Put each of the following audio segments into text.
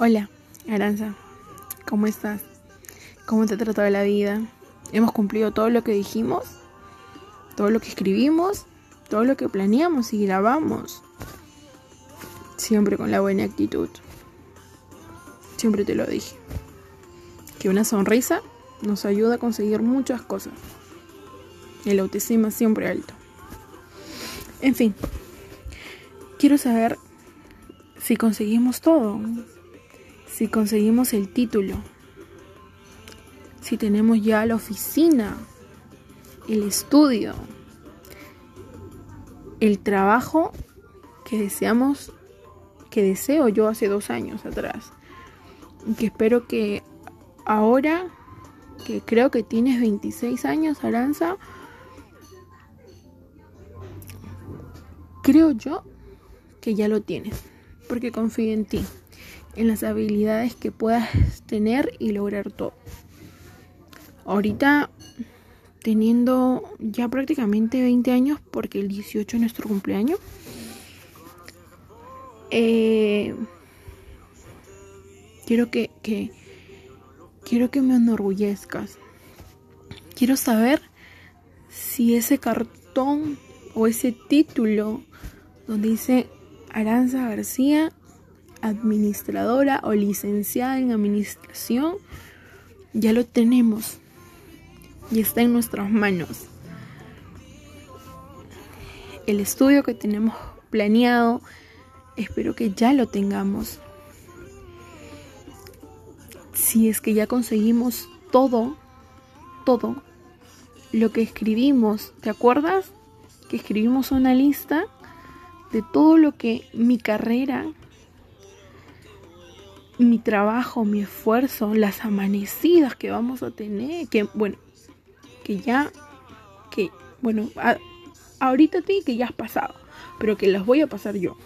Hola, Aranza. ¿Cómo estás? ¿Cómo te ha tratado la vida? ¿Hemos cumplido todo lo que dijimos? ¿Todo lo que escribimos? ¿Todo lo que planeamos y grabamos? Siempre con la buena actitud. Siempre te lo dije. Que una sonrisa nos ayuda a conseguir muchas cosas. El autoestima siempre alto. En fin, quiero saber si conseguimos todo si conseguimos el título, si tenemos ya la oficina, el estudio, el trabajo que deseamos, que deseo yo hace dos años atrás, que espero que ahora, que creo que tienes 26 años, Aranza, creo yo que ya lo tienes, porque confío en ti en las habilidades que puedas tener y lograr todo. Ahorita teniendo ya prácticamente 20 años, porque el 18 es nuestro cumpleaños, eh, quiero que, que, quiero que me enorgullezcas. Quiero saber si ese cartón o ese título donde dice Aranza García administradora o licenciada en administración, ya lo tenemos y está en nuestras manos. El estudio que tenemos planeado, espero que ya lo tengamos. Si es que ya conseguimos todo, todo lo que escribimos, ¿te acuerdas? Que escribimos una lista de todo lo que mi carrera mi trabajo, mi esfuerzo, las amanecidas que vamos a tener, que bueno, que ya, que bueno, ahorita a ti que ya has pasado, pero que las voy a pasar yo.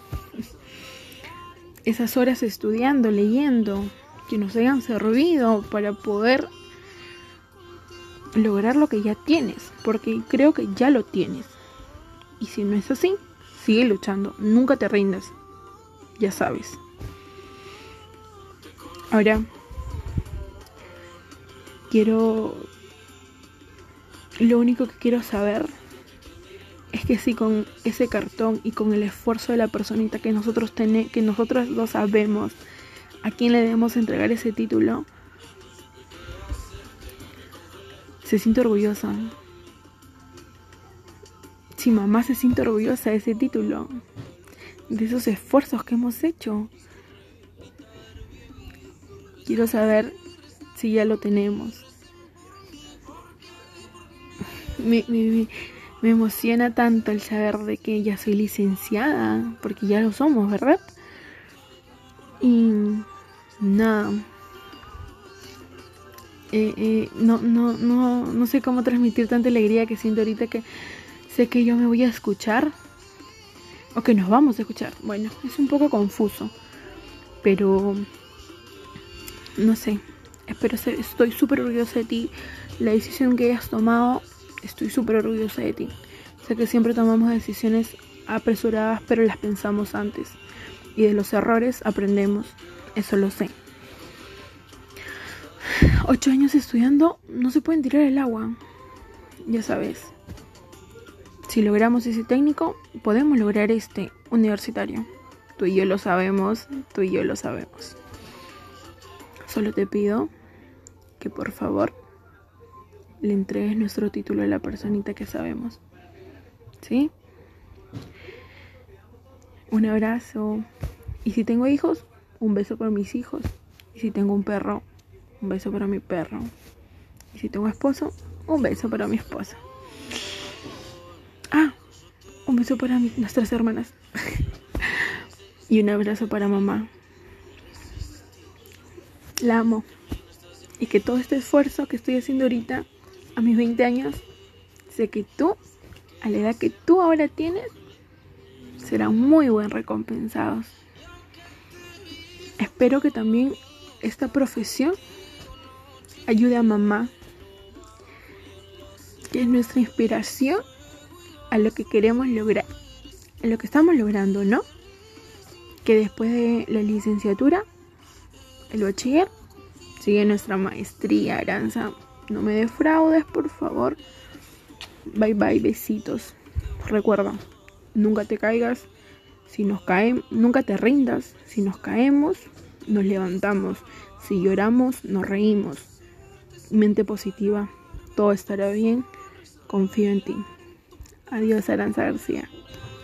Esas horas estudiando, leyendo, que nos hayan servido para poder lograr lo que ya tienes, porque creo que ya lo tienes. Y si no es así, sigue luchando, nunca te rindas, ya sabes. Ahora, quiero... Lo único que quiero saber es que si con ese cartón y con el esfuerzo de la personita que nosotros tenemos, que nosotros lo sabemos, a quién le debemos entregar ese título, se siente orgullosa. Si mamá se siente orgullosa de ese título, de esos esfuerzos que hemos hecho, Quiero saber si ya lo tenemos. Me, emociona tanto el saber de que ya soy licenciada, porque ya lo somos, ¿verdad? Y nada. Eh, eh, no, no, no, no sé cómo transmitir tanta alegría que siento ahorita que sé que yo me voy a escuchar o que nos vamos a escuchar. Bueno, es un poco confuso, pero no sé, espero ser, estoy súper orgullosa de ti. La decisión que hayas tomado, estoy súper orgullosa de ti. Sé que siempre tomamos decisiones apresuradas, pero las pensamos antes. Y de los errores aprendemos, eso lo sé. Ocho años estudiando, no se pueden tirar el agua. Ya sabes. Si logramos ese técnico, podemos lograr este universitario. Tú y yo lo sabemos, tú y yo lo sabemos. Solo te pido que por favor le entregues nuestro título a la personita que sabemos. ¿Sí? Un abrazo. Y si tengo hijos, un beso para mis hijos. Y si tengo un perro, un beso para mi perro. Y si tengo esposo, un beso para mi esposa. Ah, un beso para nuestras hermanas. y un abrazo para mamá la amo. Y que todo este esfuerzo que estoy haciendo ahorita, a mis 20 años, sé que tú, a la edad que tú ahora tienes, serán muy buen recompensados. Espero que también esta profesión ayude a mamá, que es nuestra inspiración a lo que queremos lograr, a lo que estamos logrando, ¿no? Que después de la licenciatura el bachiller, sigue nuestra maestría, Aranza. No me defraudes, por favor. Bye bye, besitos. Recuerda, nunca te caigas. Si nos caemos, nunca te rindas. Si nos caemos, nos levantamos. Si lloramos, nos reímos. Mente positiva, todo estará bien. Confío en ti. Adiós, Aranza García.